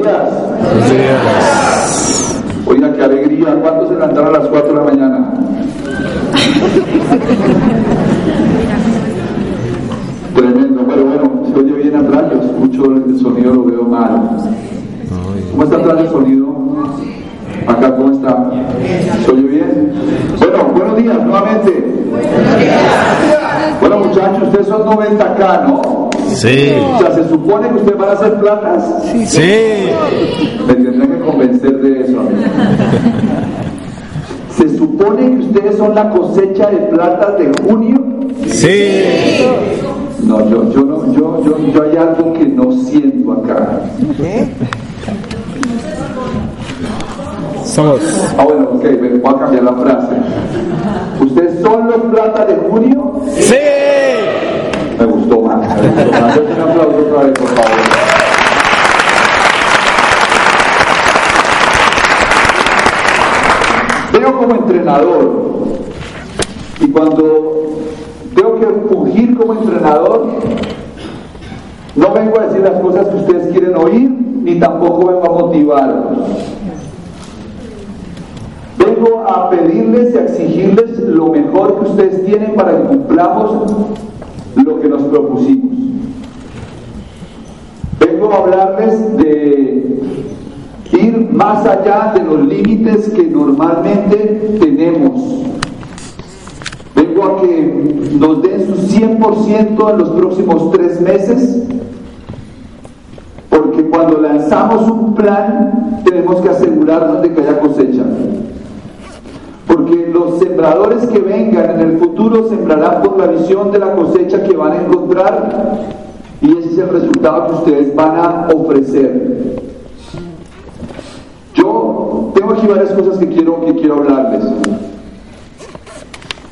días. Buenos días. Oiga, qué alegría. ¿Cuántos se levantaron a las 4 de la mañana? Tremendo. Pero bueno, se oye bien atrás. Yo escucho el sonido, lo veo mal. ¿Cómo está atrás el sonido? Acá, ¿cómo está? ¿Se oye bien? Bueno, buenos días nuevamente. Bueno, muchachos, ustedes son 90K, ¿no? Sí. O sea, se supone que ustedes van a hacer platas. Sí. Me tendrán que convencer de eso. amigo. Se supone que ustedes son la cosecha de platas de junio. Sí. No, yo, yo no, yo, yo, yo hay algo que no siento acá. Somos. Ah, bueno, ok, voy a cambiar la frase. ¿Ustedes son los platas de junio? Sí. Me gustó más. Me gustó más. Un aplauso otra vez, por favor. Veo como entrenador y cuando tengo que fungir como entrenador, no vengo a decir las cosas que ustedes quieren oír, ni tampoco vengo a motivarlos. Vengo a pedirles y a exigirles lo mejor que ustedes tienen para que cumplamos lo que nos propusimos. Vengo a hablarles de ir más allá de los límites que normalmente tenemos. Vengo a que nos den su 100% en los próximos tres meses, porque cuando lanzamos un plan tenemos que asegurarnos de que haya cosecha. Porque los sembradores que vengan en el futuro sembrarán por la visión de la cosecha que van a encontrar y ese es el resultado que ustedes van a ofrecer. Yo tengo aquí varias cosas que quiero, que quiero hablarles.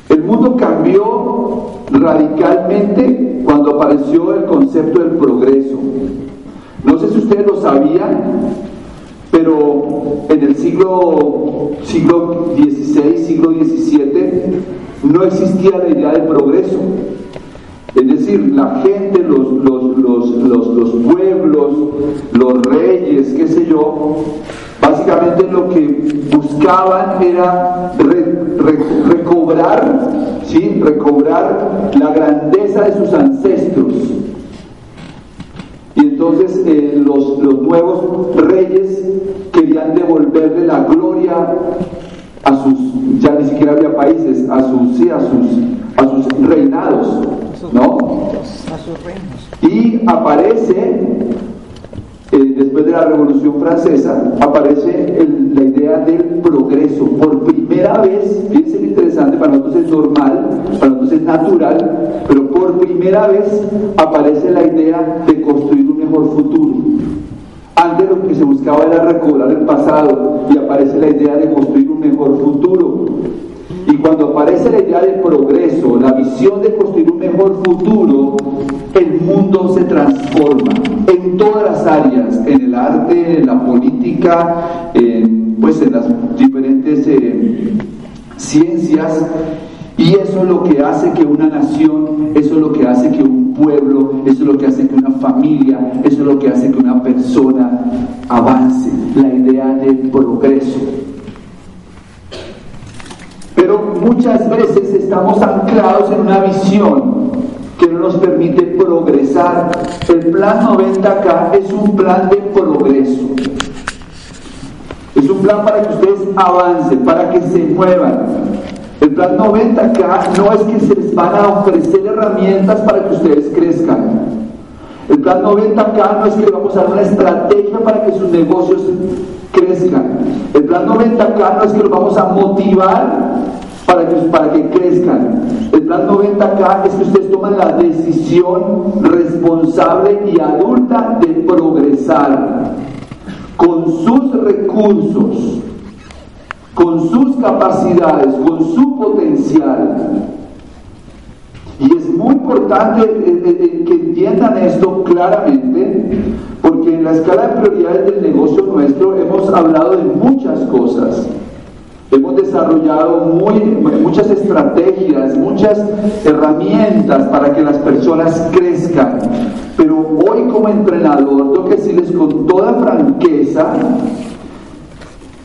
El mundo cambió radicalmente cuando apareció el concepto del progreso. No sé si ustedes lo sabían, pero en el siglo, siglo XVI, siglo XVII, no existía la idea del progreso. Es decir, la gente, los, los, los, los, los pueblos, los reyes, qué sé yo, básicamente lo que buscaban era re- re- recobrar, ¿sí? recobrar la grandeza de sus ancestros. Y entonces eh, los, los nuevos reyes querían devolverle la gloria a sus, ya ni siquiera había países, a sus, sí, a sus, a sus reinados, ¿no? Y aparece, eh, después de la Revolución Francesa, aparece la idea del progreso. Por primera vez, fíjense interesante, para nosotros es normal, para nosotros es natural, pero por primera vez aparece la idea de construir futuro. Antes lo que se buscaba era recobrar el pasado y aparece la idea de construir un mejor futuro. Y cuando aparece la idea del progreso, la visión de construir un mejor futuro, el mundo se transforma en todas las áreas, en el arte, en la política, en, pues en las diferentes eh, ciencias. Y eso es lo que hace que una nación, eso es lo que hace que un pueblo, eso es lo que hace que una familia, eso es lo que hace que una persona avance, la idea del progreso. Pero muchas veces estamos anclados en una visión que no nos permite progresar. El plan 90K es un plan de progreso. Es un plan para que ustedes avancen, para que se muevan. El plan 90K no es que se les van a ofrecer herramientas para que ustedes crezcan. El plan 90K no es que vamos a dar una estrategia para que sus negocios crezcan. El plan 90K no es que los vamos a motivar para que, para que crezcan. El plan 90K es que ustedes toman la decisión responsable y adulta de progresar con sus recursos, con sus capacidades, con su potencial. Y es muy importante que entiendan esto claramente, porque en la escala de prioridades del negocio nuestro hemos hablado de muchas cosas. Hemos desarrollado muy, muchas estrategias, muchas herramientas para que las personas crezcan. Pero hoy como entrenador tengo que decirles con toda franqueza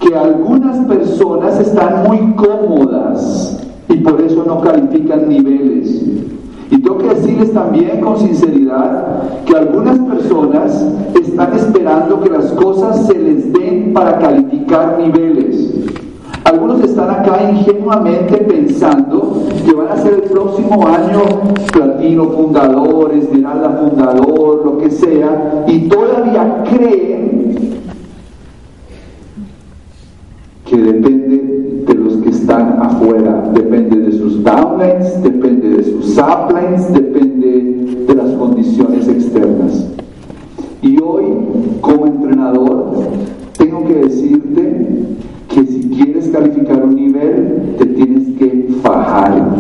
que algunas personas están muy cómodas y por eso no califican niveles. Y tengo que decirles también con sinceridad que algunas personas están esperando que las cosas se les den para calificar niveles. Algunos están acá ingenuamente pensando que van a ser el próximo año platino fundador, esmeralda fundador, lo que sea, y todavía creen que depende de los que están afuera, depende de sus downlines, depende de sus uplines, depende de las condiciones externas. Y hoy, como entrenador, tengo que decirte que si quieres calificar un nivel, te tienes que fajar.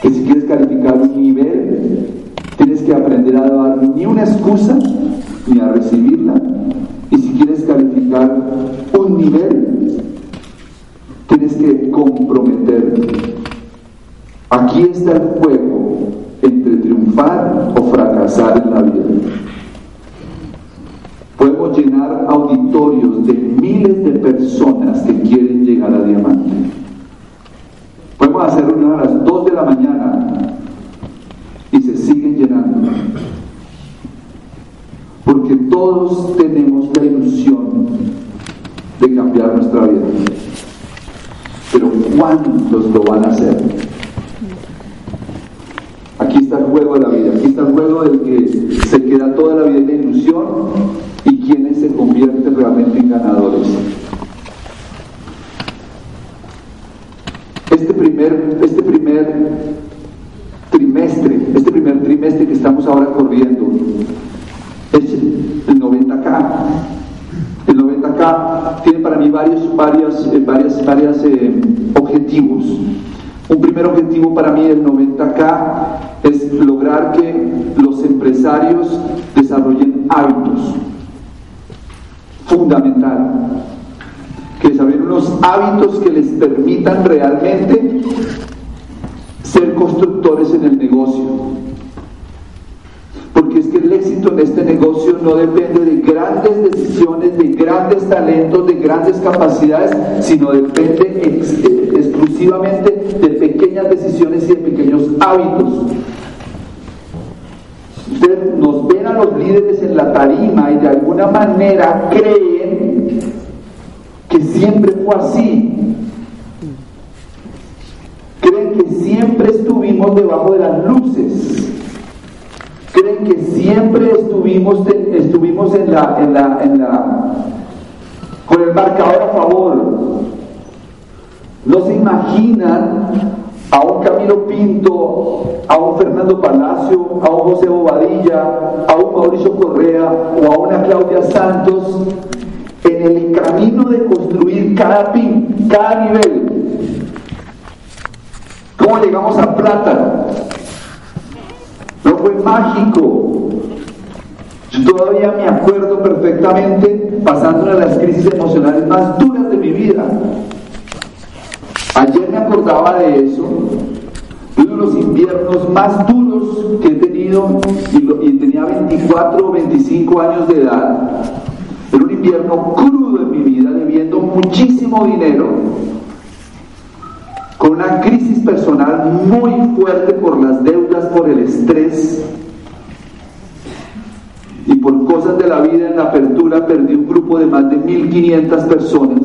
Que si quieres calificar un nivel, tienes que aprender a dar ni una excusa ni a recibirla. Y si quieres calificar tienes que comprometerte. Aquí está el juego entre triunfar o fracasar en la vida. Podemos llenar auditorios de miles de personas que quieren llegar a diamante. Podemos hacer una a las 2 de la mañana y se siguen llenando. Porque todos ¿cuántos lo van a hacer? Aquí está el juego de la vida, aquí está el juego del que se queda toda la vida en la ilusión y quienes se convierten realmente en ganadores. Este primer, este primer trimestre, este primer trimestre que estamos ahora corriendo, es el 90K. El 90K tiene para mí varios, varios, eh, varias, varias eh, objetivos. Un primer objetivo para mí del 90K es lograr que los empresarios desarrollen hábitos. Fundamental. Que desarrollen unos hábitos que les permitan realmente ser constructores en el negocio. Porque es que el éxito en este negocio no depende de grandes decisiones, de grandes talentos, de grandes capacidades, sino depende exclusivamente de pequeñas decisiones y de pequeños hábitos. Ustedes nos ven a los líderes en la tarima y de alguna manera creen que siempre fue así. Creen que siempre estuvimos debajo de las luces. Creen que siempre estuvimos, estuvimos en la, en la, en la, con el marcador a favor. No se imaginan a un Camilo Pinto, a un Fernando Palacio, a un José Bobadilla, a un Mauricio Correa o a una Claudia Santos en el camino de construir cada pin, cada nivel. ¿Cómo llegamos a plata? No fue mágico. Yo todavía me acuerdo perfectamente pasando una de las crisis emocionales más duras de mi vida. Acordaba de eso, uno de los inviernos más duros que he tenido y tenía 24 o 25 años de edad. Era un invierno crudo en mi vida, debiendo muchísimo dinero, con una crisis personal muy fuerte por las deudas, por el estrés y por cosas de la vida en la apertura perdí un grupo de más de 1.500 personas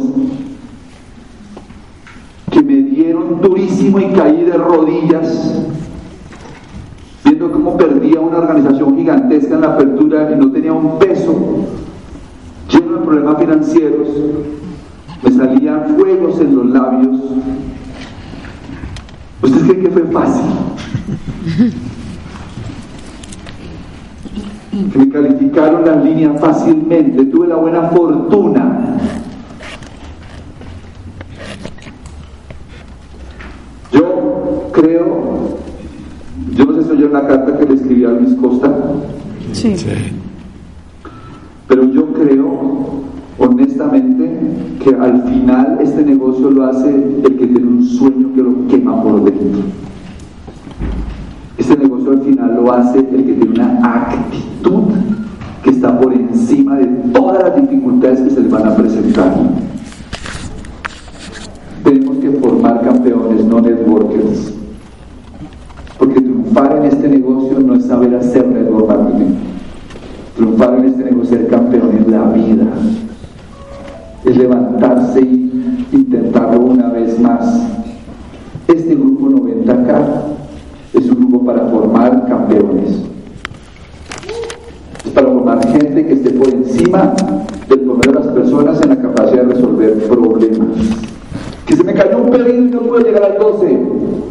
que me dieron durísimo y caí de rodillas viendo cómo perdía una organización gigantesca en la apertura y no tenía un peso lleno de problemas financieros me salían fuegos en los labios ¿Ustedes creen que fue fácil? Que me calificaron las líneas fácilmente, tuve la buena fortuna. Yo creo, yo no sé si oyó la carta que le escribí a Luis Costa, Sí. pero yo creo honestamente que al final este negocio lo hace el que tiene un sueño que lo quema por dentro. Este negocio al final lo hace el que tiene una actitud que está por encima de todas las dificultades que se le van a presentar. Tenemos que formar campeones, no networkers. Porque triunfar en este negocio no es saber hacer network marketing. Triunfar en este negocio es ser campeón en la vida. Es levantarse e intentarlo una vez más. Este grupo 90K es un grupo para formar campeones. Es para formar gente que esté por encima del promedio de las personas en la capacidad de resolver problemas. Que se me cayó un pelín y no puedo llegar al 12.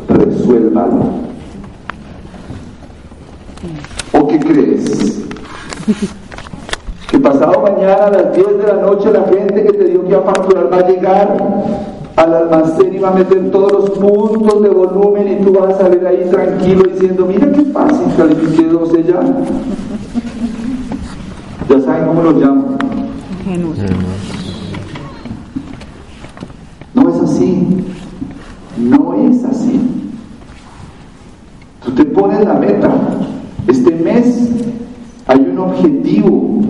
Resuélvalo. ¿O qué crees? Que pasado mañana a las 10 de la noche la gente que te dio que a facturar va a llegar al almacén y va a meter todos los puntos de volumen y tú vas a salir ahí tranquilo diciendo, mira qué fácil, califiqué 12 ya. Ya saben cómo lo llamo. No es así. No es así. Tú te pones la meta. Este mes hay un objetivo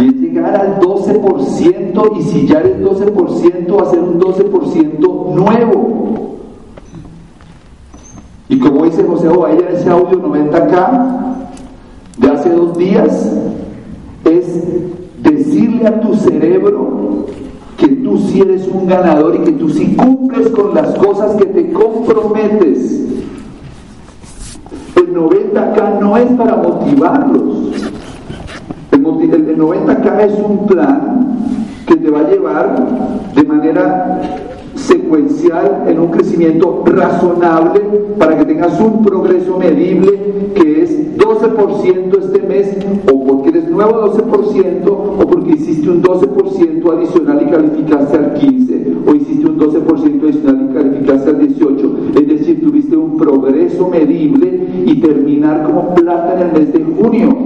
y es llegar al 12% y si ya eres 12% hacer un 12% nuevo. Y como dice José Ovalla en ese audio 90K de hace dos días, es decirle a tu cerebro que tú sí eres un ganador y que tú sí cumples con las cosas que te comprometes. El 90K no es para motivarlos. El, 90K es un plan que te va a llevar de manera secuencial en un crecimiento razonable para que tengas un progreso medible que es 12% este mes o porque eres nuevo 12% o porque hiciste un 12% adicional y calificaste al 15 o hiciste un 12% adicional y calificaste al 18 es un progreso medible y terminar como plata en el mes de junio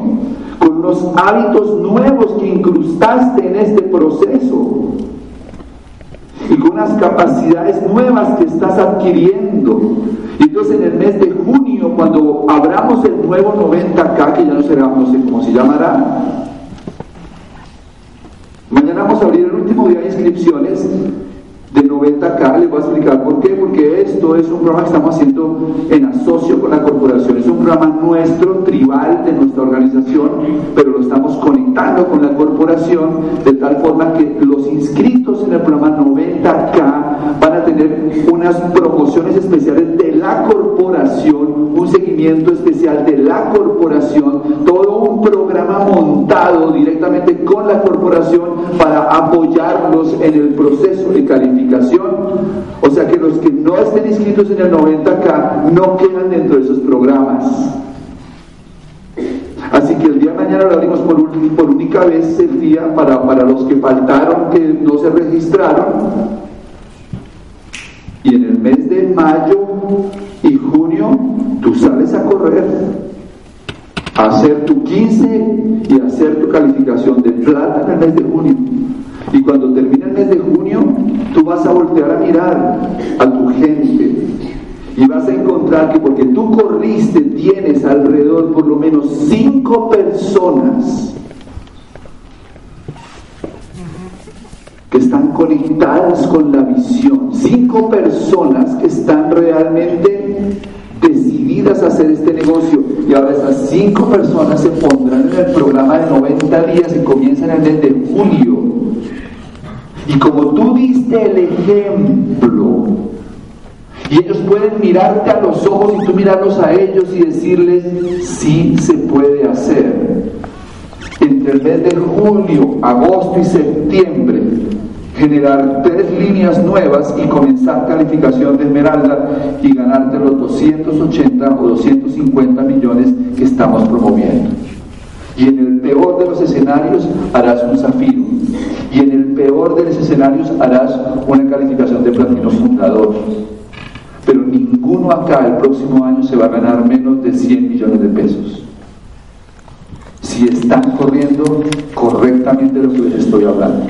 con unos hábitos nuevos que incrustaste en este proceso y con unas capacidades nuevas que estás adquiriendo. Y entonces en el mes de junio, cuando abramos el nuevo 90K, que ya no será, no sé cómo se llamará, mañana vamos a abrir el último día de inscripciones 90K, les voy a explicar por qué, porque esto es un programa que estamos haciendo en asocio con la corporación, es un programa nuestro, tribal de nuestra organización, pero lo estamos conectando con la corporación de tal forma que los inscritos en el programa 90K van a tener unas promociones especiales de la corporación, un seguimiento especial de la corporación, todo un programa montado directamente con la corporación para apoyarlos en el proceso de calificación o sea que los que no estén inscritos en el 90K no quedan dentro de esos programas. Así que el día de mañana lo abrimos por, única vez el día para, para los que faltaron, que no se registraron. Y en el mes de mayo y junio tú sales a correr, a hacer tu 15 y hacer tu calificación de plata en el mes de junio. Y cuando el mes de junio, vas a voltear a mirar a tu gente y vas a encontrar que porque tú corriste tienes alrededor por lo menos cinco personas que están conectadas con la visión, cinco personas que están realmente decididas a hacer este negocio. Y ahora esas cinco personas se pondrán en el programa de 90 días y comienzan en el mes de julio. Y como tú diste el ejemplo, y ellos pueden mirarte a los ojos y tú mirarlos a ellos y decirles, sí se puede hacer. Entre el mes de julio, agosto y septiembre, generar tres líneas nuevas y comenzar calificación de esmeralda y ganarte los 280 o 250 millones que estamos promoviendo. Y en el peor de los escenarios harás un zafiro. Y en el peor de los escenarios harás una calificación de platino fundador. Pero ninguno acá el próximo año se va a ganar menos de 100 millones de pesos. Si están corriendo correctamente lo que les estoy hablando.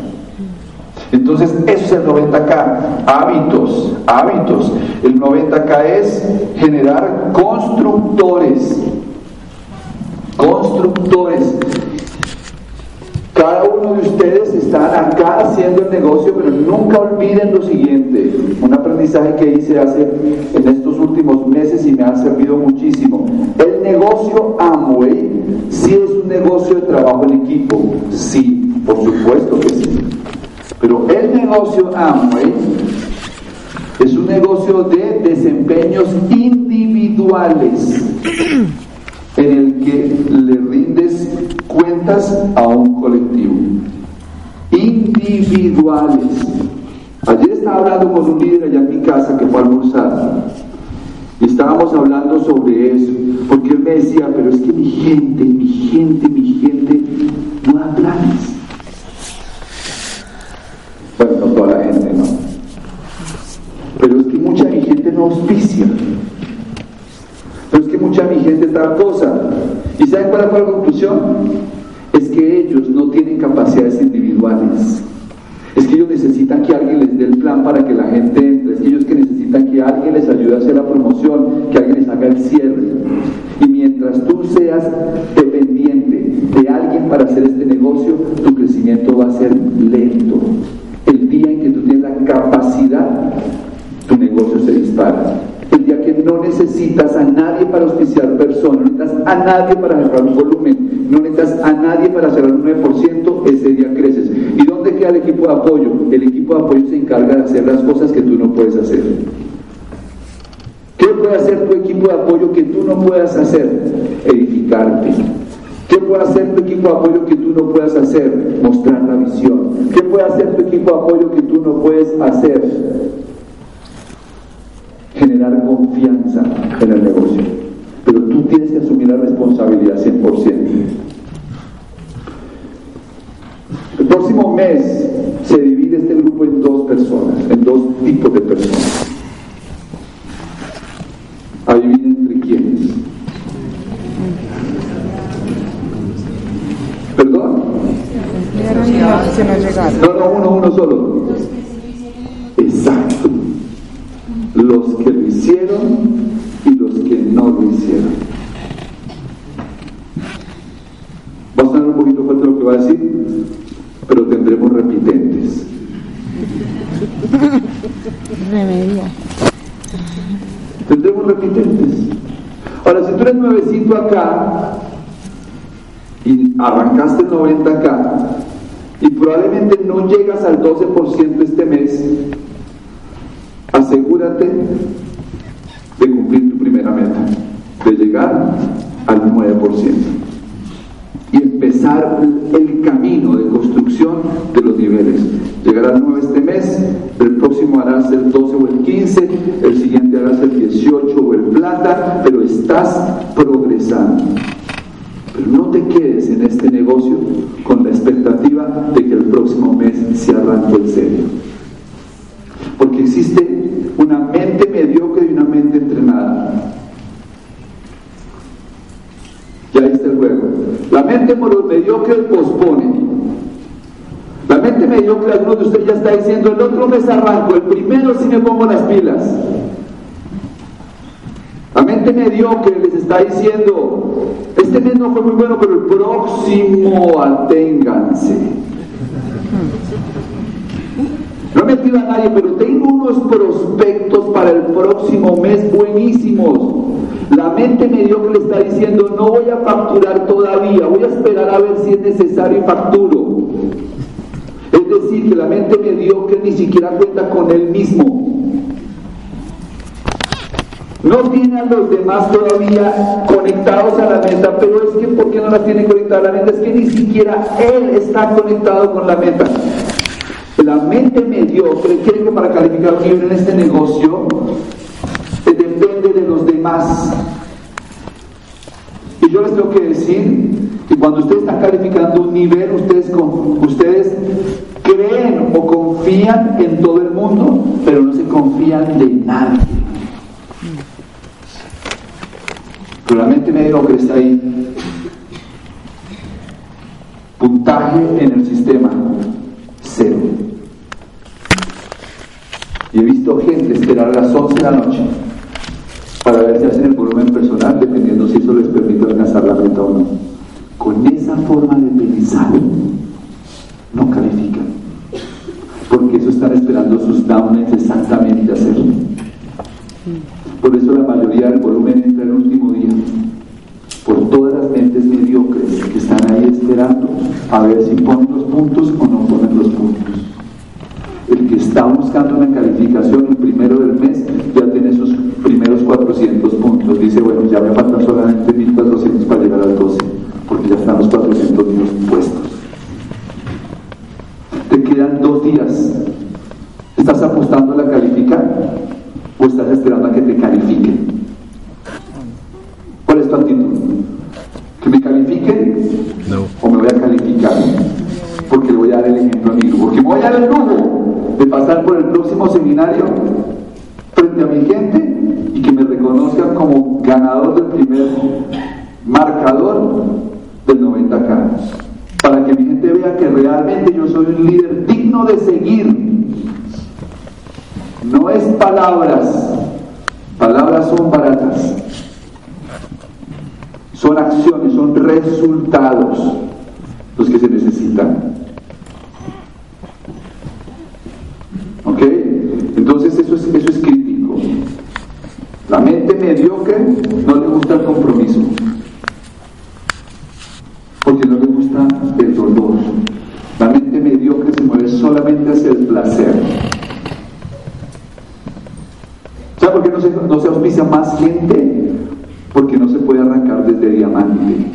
Entonces, eso es el 90K. Hábitos, hábitos. El 90K es generar constructores constructores. Cada uno de ustedes están acá haciendo el negocio, pero nunca olviden lo siguiente, un aprendizaje que hice hace en estos últimos meses y me ha servido muchísimo. El negocio Amway sí es un negocio de trabajo en equipo, sí, por supuesto que sí. Pero el negocio Amway es un negocio de desempeños individuales que le rindes cuentas a un colectivo. Individuales. Ayer estaba hablando con un líder allá en mi casa que fue a almorzar. Y estábamos hablando sobre eso, porque él me decía, pero es que mi gente, mi gente, mi gente no da planes. Bueno, no toda la gente, ¿no? Pero es que mucha mi gente no auspicia. Pero es que mucha mi gente tal cosa. ¿Y saben cuál fue la conclusión? Es que ellos no tienen capacidades individuales. Es que ellos necesitan que alguien les dé el plan para que la gente entre. Es que ellos que necesitan que alguien les ayude a hacer la promoción, que alguien les haga el cierre. Y mientras tú seas dependiente de alguien para hacer este negocio, tu crecimiento va a ser lento. El día en que tú tienes la capacidad, tu negocio se dispara. El día no necesitas a nadie para auspiciar personas, no necesitas a nadie para cerrar un volumen, no necesitas a nadie para cerrar un 9%, ese día creces. ¿Y dónde queda el equipo de apoyo? El equipo de apoyo se encarga de hacer las cosas que tú no puedes hacer. ¿Qué puede hacer tu equipo de apoyo que tú no puedas hacer? Edificarte. ¿Qué puede hacer tu equipo de apoyo que tú no puedas hacer? Mostrar la visión. ¿Qué puede hacer tu equipo de apoyo que tú no puedes hacer? Generar confianza en el negocio. Pero tú tienes que asumir la responsabilidad 100%. El próximo mes se divide este grupo en dos personas, en dos tipos de personas. Adivinen entre quiénes. ¿Perdón? No, no, uno, uno solo. Hicieron y los que no lo hicieron. Va a sonar un poquito fuerte lo que va a decir, pero tendremos repitentes. Remedia. Tendremos repitentes. Ahora, si tú eres nuevecito acá y arrancaste 90 acá y probablemente no llegas al 12% este mes, asegúrate de cumplir tu primera meta, de llegar al 9% y empezar el camino de construcción los niveles. Llegarás 9 este mes, el próximo harás el 12 o el 15, el siguiente harás el 18 o el plata, pero estás progresando. Pero no te quedes en este negocio con la expectativa de que el próximo mes se arranque el serio. Porque existe una mente mediocre y una mente entrenada. Ya viste el juego. La mente mediocre pospone. Mediocre, algunos de ustedes ya está diciendo, el otro mes arranco, el primero sí me pongo las pilas. La mente mediocre les está diciendo, este mes no fue muy bueno, pero el próximo aténganse. No he metido a nadie, pero tengo unos prospectos para el próximo mes buenísimos. La mente mediocre le está diciendo, no voy a facturar todavía, voy a esperar a ver si es necesario y facturo. Que la mente mediocre ni siquiera cuenta con él mismo. No tiene a los demás todavía conectados a la meta, pero es que ¿por qué no las tiene conectadas a la meta? Es que ni siquiera él está conectado con la meta. La mente mediocre quiere que para calificar nivel en este negocio depende de los demás. Y yo les tengo que decir que cuando ustedes están calificando un nivel, ustedes, ustedes creen o confían en todo el mundo, pero no se confían de nadie. Pero la mente mediocre está ahí. Puntaje en el sistema, cero. Y he visto gente esperar a las 11 de la noche para ver si hacen el volumen personal, dependiendo si eso les permite alcanzar la meta o no. con esa forma de pensar no califican. Porque eso están esperando sus downlines exactamente hacerlo. Por eso la mayoría del volumen entra el último día. Por todas las mentes mediocres que están ahí esperando a ver si ponen los puntos o no ponen los puntos. El que está buscando una calificación el primero del mes ya tiene sus primeros 400 puntos. Dice, bueno, ya me faltan solamente 1400 para llegar al 12, porque ya están los 400 míos puestos. Te quedan dos días. ¿Estás apostando a la calificar o estás esperando a que te califiquen? ¿Cuál es tu actitud? ¿Que me califiquen? No. ¿O me voy a calificar? Porque le voy a dar el ejemplo a mi hijo. Porque me voy a dar el lujo de pasar por el próximo seminario frente a mi gente y que me reconozcan como ganador del primer marcador del 90K. Para que mi gente vea que realmente yo soy un líder digno de seguir. No es palabras. Palabras son baratas. Son acciones, son resultados los que se necesitan. ¿Ok? Entonces eso es, eso es crítico. La mente mediocre no le gusta el compromiso. Porque no le gusta el dolor. La mente mediocre se mueve solamente hacia el placer. ¿Sabe por qué no se, no se gente? Porque no se puede arrancar desde diamante.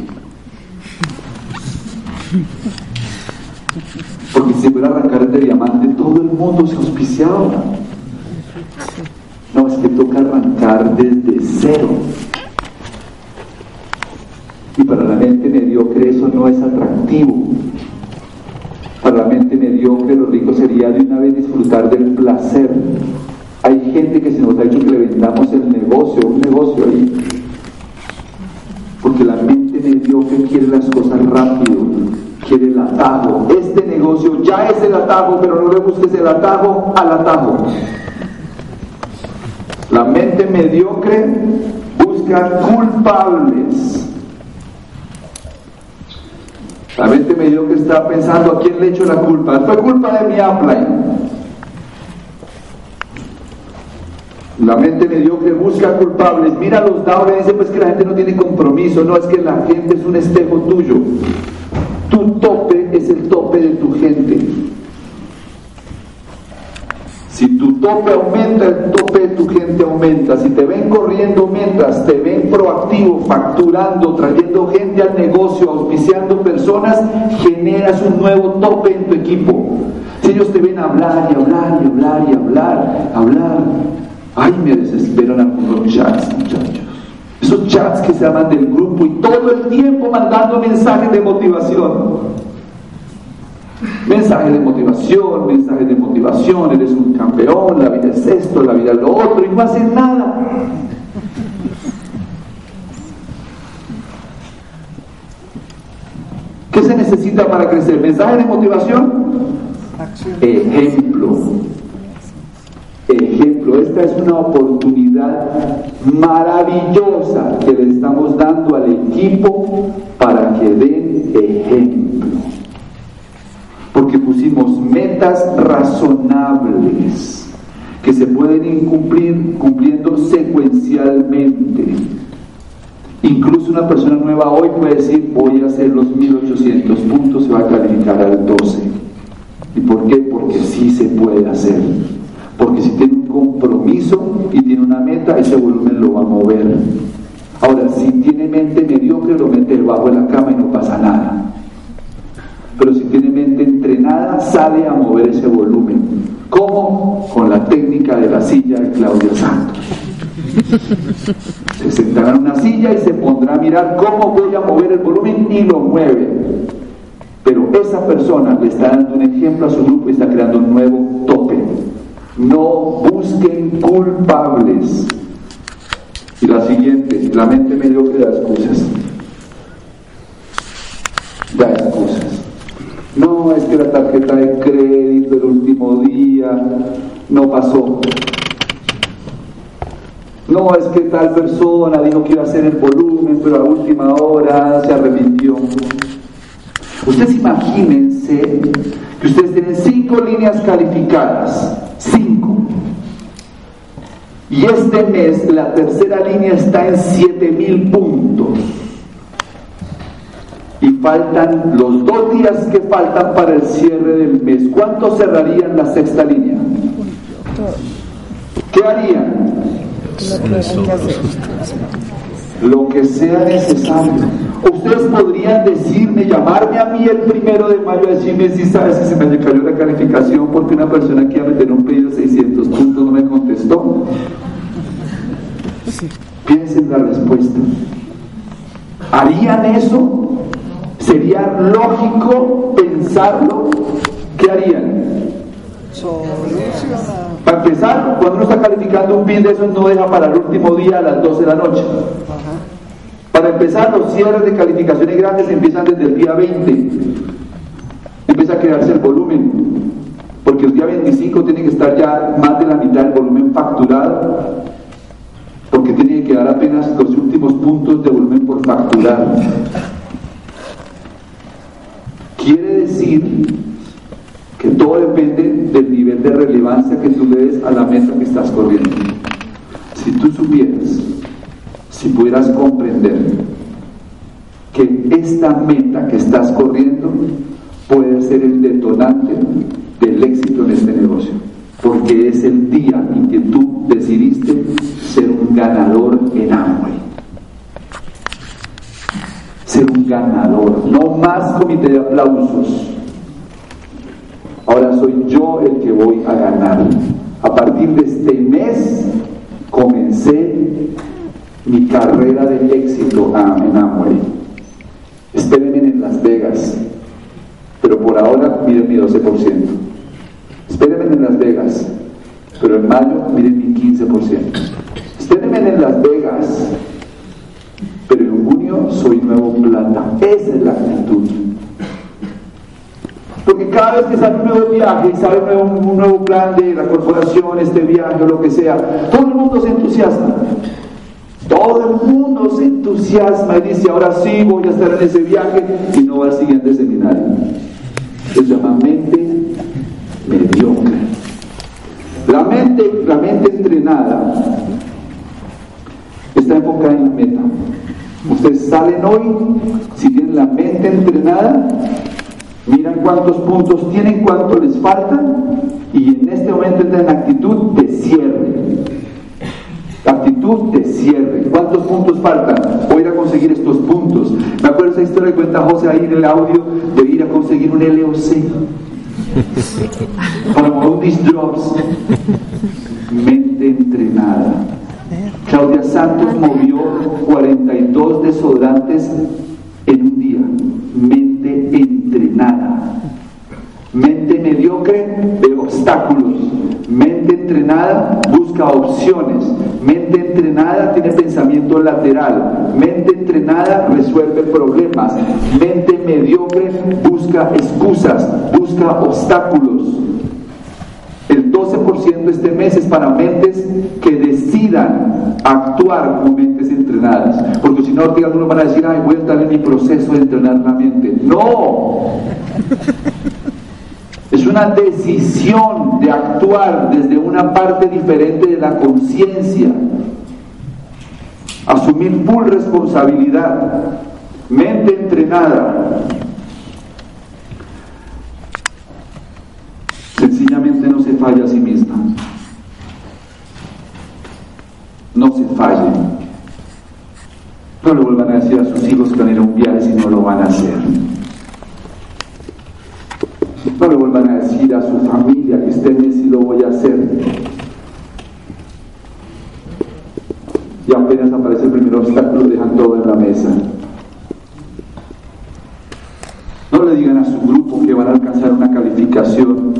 Porque si puede arrancar desde diamante, todo el mundo se auspiciaba. No, es que toca arrancar desde cero. Y para la mente mediocre eso no es atractivo. Para la mente mediocre lo rico sería de una vez disfrutar del placer. Hay gente que se nos ha dicho que le vendamos el negocio, un negocio ahí. Porque la mente mediocre quiere las cosas rápido, quiere el atajo. Este negocio ya es el atajo, pero no le busques el atajo al atajo. La mente mediocre busca culpables. La mente mediocre está pensando a quién le echo la culpa. Fue culpa de mi upline. La mente mediocre busca culpables. Mira los dados dice pues que la gente no tiene compromiso. No, es que la gente es un espejo tuyo. Tu tope es el tope de tu gente. Si tu tope aumenta, el tope de tu gente aumenta. Si te ven corriendo mientras, te ven proactivo, facturando, trayendo gente al negocio, auspiciando personas, generas un nuevo tope en tu equipo. Si ellos te ven hablar y hablar y hablar y hablar, hablar, ay, me desesperan algunos chats, muchachos. Esos chats que se llaman del grupo y todo el tiempo mandando mensajes de motivación. Mensajes de motivación, mensajes de motivación, eres un campeón, la vida es esto, la vida es lo otro, y no hacen nada. ¿Qué se necesita para crecer? ¿Mensaje de motivación? Ejemplo. Ejemplo, esta es una oportunidad maravillosa que le estamos dando al equipo para que den ejemplo porque pusimos metas razonables que se pueden ir cumplir, cumpliendo secuencialmente. Incluso una persona nueva hoy puede decir, voy a hacer los 1800 puntos, se va a calificar al 12. ¿Y por qué? Porque sí se puede hacer. Porque si un compromiso y tiene una meta, ese volumen lo va a mover. Ahora, si tiene mente mediocre, lo mete debajo de la cama y no pasa nada pero si tiene mente entrenada, sale a mover ese volumen. ¿Cómo? Con la técnica de la silla de Claudia Santos. Se sentará en una silla y se pondrá a mirar cómo voy a mover el volumen y lo mueve. Pero esa persona le está dando un ejemplo a su grupo y está creando un nuevo tope. No busquen culpables. Y la siguiente, la mente mediocre da excusas. Da excusas. No, es que la tarjeta de crédito el último día no pasó. No, es que tal persona dijo que iba a hacer el volumen, pero a última hora se arrepintió. Ustedes imagínense que ustedes tienen cinco líneas calificadas, cinco. Y este mes la tercera línea está en 7000 puntos. Y faltan los dos días que faltan para el cierre del mes. ¿Cuánto cerrarían la sexta línea? ¿Qué harían? Lo que sea necesario. Ustedes podrían decirme, llamarme a mí el primero de mayo a decirme si sabes si se me cayó la calificación porque una persona que iba a meter un pedido de 600 puntos no me contestó. Piensen la respuesta. ¿Harían eso? ¿Sería lógico pensarlo? ¿Qué harían? Para empezar, cuando uno está calificando un PIN de esos, no deja para el último día a las 12 de la noche. Para empezar, los cierres de calificaciones grandes empiezan desde el día 20. Empieza a crearse el volumen, porque el día 25 tiene que estar ya más de la mitad del volumen facturado, porque tiene que quedar apenas los últimos puntos de volumen por facturar. Quiere decir que todo depende del nivel de relevancia que tú le des a la meta que estás corriendo. Si tú supieras, si pudieras comprender que esta meta que estás corriendo puede ser el detonante del éxito en este negocio, porque es el día en que tú decidiste ser un ganador en Amway. Ser un ganador, no más comité de aplausos, Ahora soy yo el que voy a ganar. A partir de este mes comencé mi carrera de éxito en Amway. Espérenme en Las Vegas, pero por ahora miren mi 12%. Espérenme en Las Vegas, pero en mayo miren mi 15%. Espérenme en Las Vegas, pero en junio soy nuevo plata. Esa es la actitud. Porque cada vez que sale un nuevo viaje, sale un nuevo, plan de la corporación, este viaje o lo que sea, todo el mundo se entusiasma. Todo el mundo se entusiasma y dice, ahora sí voy a estar en ese viaje y no va al siguiente seminario. Se llama mente mediocre. La mente, la mente entrenada está enfocada en la meta. Ustedes salen hoy, si tienen la mente entrenada, miran cuántos puntos tienen, cuánto les falta y en este momento están en actitud de cierre. Actitud de cierre. ¿Cuántos puntos faltan? Voy a ir a conseguir estos puntos. Me acuerdo esa historia que cuenta José ahí en el audio de ir a conseguir un LOC para mover these drops. Mente entrenada. Claudia Santos movió 42 desodorantes en un día. Mente entrenada. Mente mediocre de obstáculos. Mente entrenada busca opciones. Mente entrenada tiene pensamiento lateral. Mente entrenada resuelve problemas. Mente mediocre busca excusas, busca obstáculos. El 12% de este mes es para mentes que decidan actuar como mentes entrenadas. Porque si no, algunos van a decir, ay, voy a estar en mi proceso de entrenar la mente. No. Es una decisión de actuar desde una parte diferente de la conciencia. Asumir full responsabilidad. Mente entrenada. Sencillamente no se falla a sí misma. No se falle. No le vuelvan a decir a sus hijos que van a ir a un viaje si no lo van a hacer. No le vuelvan a decir a su familia que este mes si lo voy a hacer. Y apenas aparece el primer obstáculo, dejan todo en la mesa. No le digan a su grupo que van a alcanzar una calificación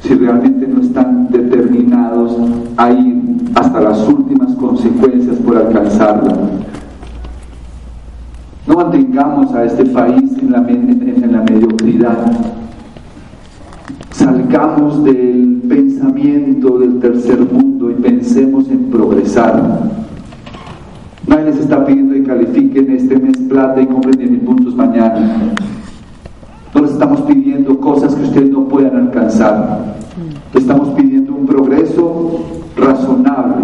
si realmente no están determinados a ir hasta las últimas consecuencias por alcanzarla. No mantengamos a este país en la mediocridad. Salgamos del pensamiento del tercer mundo y pensemos en progresar. Nadie les está pidiendo que califiquen este mes plata y compren 10 mil puntos mañana. No les estamos pidiendo cosas que ustedes no puedan alcanzar. Le estamos pidiendo un progreso razonable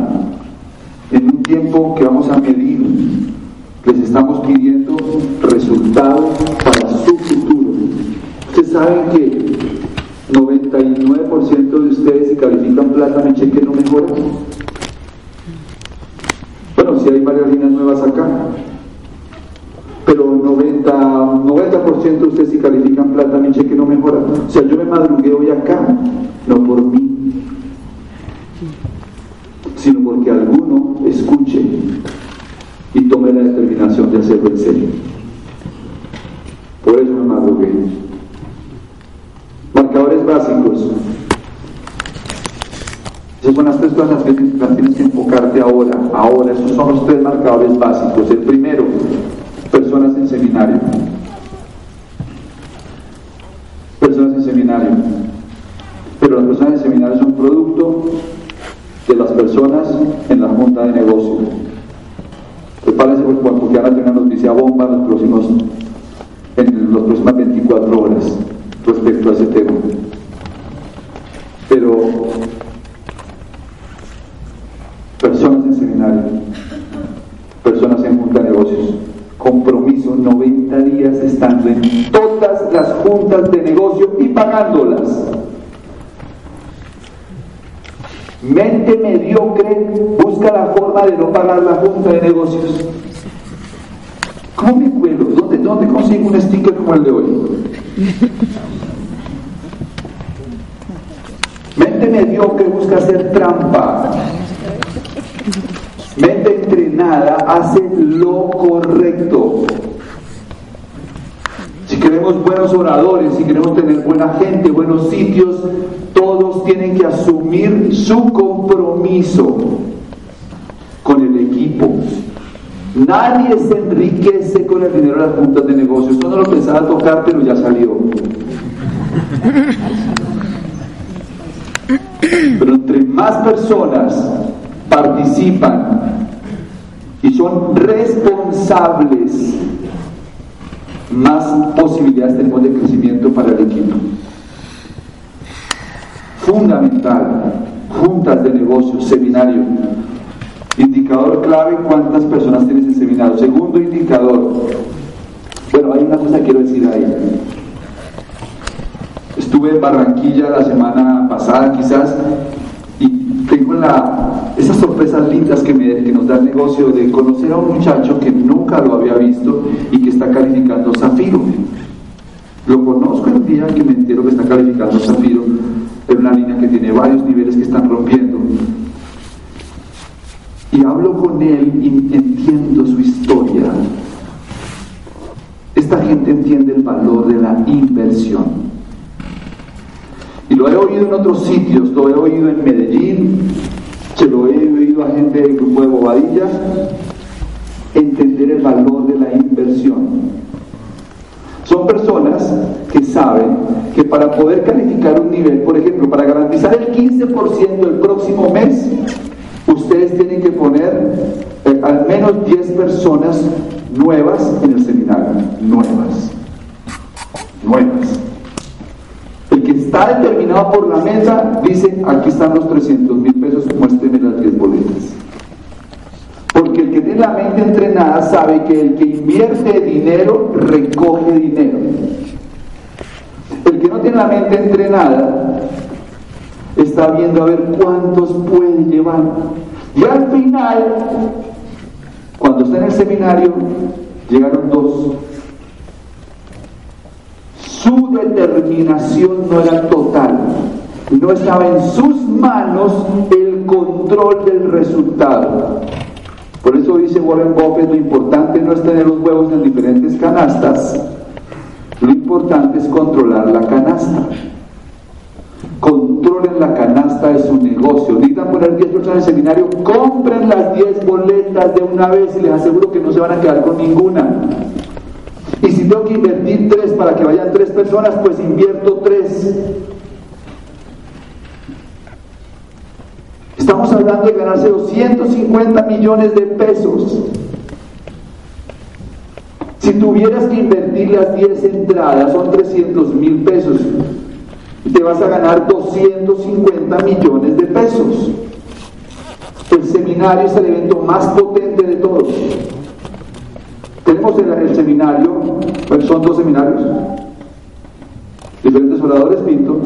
en un tiempo que vamos a medir. Les estamos pidiendo resultados para su futuro. Ustedes saben que 99% de ustedes si califican plata mi cheque no mejora. Bueno, si hay varias líneas nuevas acá, pero 90, 90% de ustedes si califican plata mi cheque no mejora. O sea, yo me madrugué hoy acá, no por mí, sino porque alguno escuche y tome la determinación de hacerlo en serio. Por eso me madrugué. Marcadores básicos. Son las cosas que las tienes que enfocarte ahora. Ahora, esos son los tres marcadores básicos. El primero, personas en seminario. Personas en seminario. Pero las personas en seminario son producto de las personas en la junta de negocio. Prepárense porque van a tener noticia bomba en los próximos, en las próximas 24 horas respecto a ese tema. Pero personas en seminario, personas en junta de negocios, compromiso 90 días todas las juntas de negocio y pagándolas. Mente mediocre busca la forma de no pagar la junta de negocios. ¿Cómo me cuelo? ¿Dónde, dónde consigo un sticker como el de hoy? Mente mediocre busca hacer trampa. Mente entrenada hace lo correcto. Si queremos buenos oradores, si queremos tener buena gente, buenos sitios, todos tienen que asumir su compromiso con el equipo. Nadie se enriquece con el dinero de las juntas de negocios. Esto no lo pensaba tocar, pero ya salió. Pero entre más personas participan y son responsables, más posibilidades tenemos de crecimiento para el equipo. Fundamental, juntas de negocios, seminario. Indicador clave, cuántas personas tienes en seminario. Segundo indicador, bueno, hay una cosa que quiero decir ahí. Estuve en Barranquilla la semana pasada quizás y tengo la, esas sorpresas lindas que, que nos da el negocio de conocer a un muchacho que lo había visto y que está calificando Zafiro. Lo conozco el día que me entero que está calificando Zafiro en una línea que tiene varios niveles que están rompiendo. Y hablo con él y entiendo su historia. Esta gente entiende el valor de la inversión. Y lo he oído en otros sitios, lo he oído en Medellín, se lo he oído a gente del grupo de Bobadilla, entender el valor de la inversión. Son personas que saben que para poder calificar un nivel, por ejemplo, para garantizar el 15% el próximo mes, ustedes tienen que poner eh, al menos 10 personas nuevas en el seminario. Nuevas. Nuevas. El que está determinado por la mesa dice, aquí están los 300 mil pesos, muéstreme las 10 boletas. Porque el que tiene la mente entrenada sabe que el que invierte dinero recoge dinero. El que no tiene la mente entrenada está viendo a ver cuántos puede llevar. Y al final, cuando está en el seminario, llegaron dos. Su determinación no era total. No estaba en sus manos el control del resultado. Por eso dice Warren Buffett, lo importante no es tener los huevos en diferentes canastas, lo importante es controlar la canasta. Controlen la canasta de su negocio. Necesitan poner 10 personas en el seminario, compren las 10 boletas de una vez y les aseguro que no se van a quedar con ninguna. Y si tengo que invertir 3 para que vayan 3 personas, pues invierto 3. Estamos hablando de ganarse 250 millones de pesos. Si tuvieras que invertir las 10 entradas, son 300 mil pesos. Te vas a ganar 250 millones de pesos. El seminario es el evento más potente de todos. Tenemos el, el seminario, son dos seminarios, diferentes oradores, Pinto.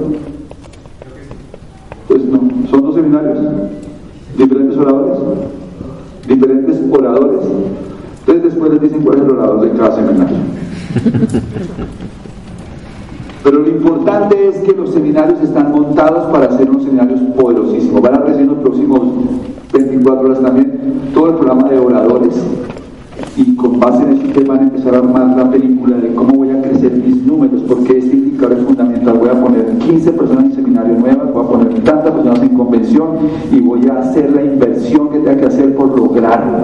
Pues no, son dos seminarios, diferentes oradores, diferentes oradores. Entonces después les dicen cuál es el orador de cada seminario. Pero lo importante es que los seminarios están montados para ser unos seminarios poderosísimos. Van a recibir los próximos 24 horas también todo el programa de oradores y con base en este tema van a empezar a armar la película de cómo voy a crecer mis números, porque este indicador es fundamental. Voy a poner 15 personas en seminario nuevas, voy a poner tantas personas en convención y voy a hacer la inversión que tenga que hacer por lograrlo.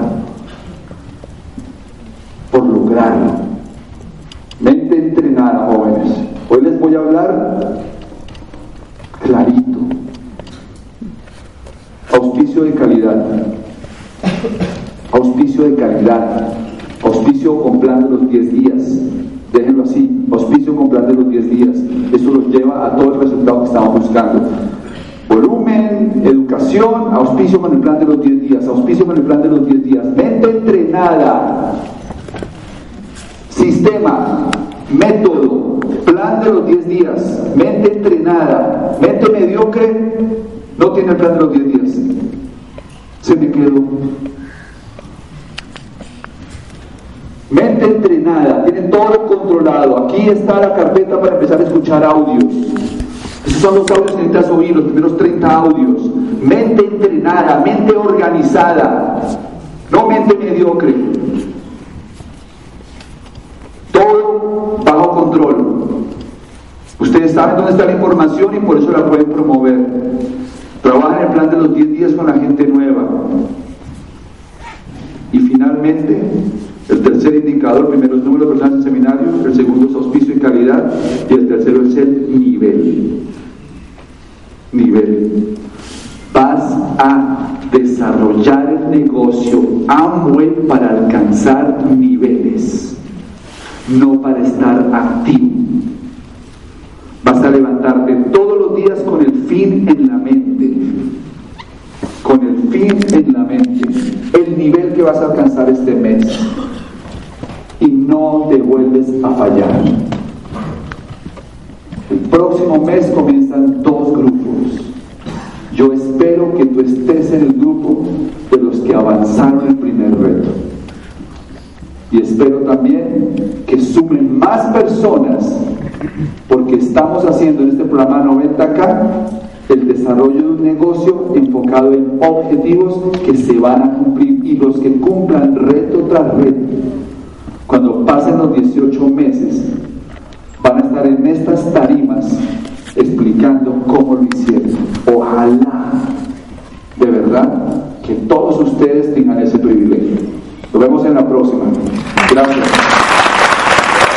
Por lograrlo. Mente entrenada, jóvenes. Hoy les voy a hablar clarito. Auspicio de calidad. Auspicio de calidad. Auspicio con plan de los 10 días. Déjenlo así. Auspicio con plan de los 10 días. Eso los lleva a todo el resultado que estamos buscando. Volumen, educación, auspicio con el plan de los 10 días. Auspicio con el plan de los 10 días. Mente entrenada. Sistema, método, plan de los 10 días, mente entrenada, mente mediocre, no tiene el plan de los 10 días. Se me quedó. Mente entrenada, tiene todo controlado. Aquí está la carpeta para empezar a escuchar audios. Esos son los audios que necesitas oír, los primeros 30 audios. Mente entrenada, mente organizada, no mente mediocre. Todo bajo control. Ustedes saben dónde está la información y por eso la pueden promover. Trabajan el plan de los 10 días con la gente nueva. Y finalmente, el tercer indicador, primero es número de personas en seminarios, el segundo es auspicio y calidad, y el tercero es el nivel. Nivel. Vas a desarrollar el negocio Amway para alcanzar niveles, no para estar activo. Vas a levantarte todos los días con el fin en la mente. Con el fin en la mente. El nivel que vas a alcanzar este mes. Y no te vuelves a fallar. El próximo mes comienzan dos grupos. Yo espero que tú estés en el grupo de los que avanzaron el primer reto. Y espero también que sumen más personas, porque estamos haciendo en este programa 90K el desarrollo de un negocio enfocado en objetivos que se van a cumplir y los que cumplan reto tras reto. Cuando pasen los 18 meses, van a estar en estas tarimas explicando cómo lo hicieron. Ojalá, de verdad, que todos ustedes tengan ese privilegio. Nos vemos en la próxima. Gracias.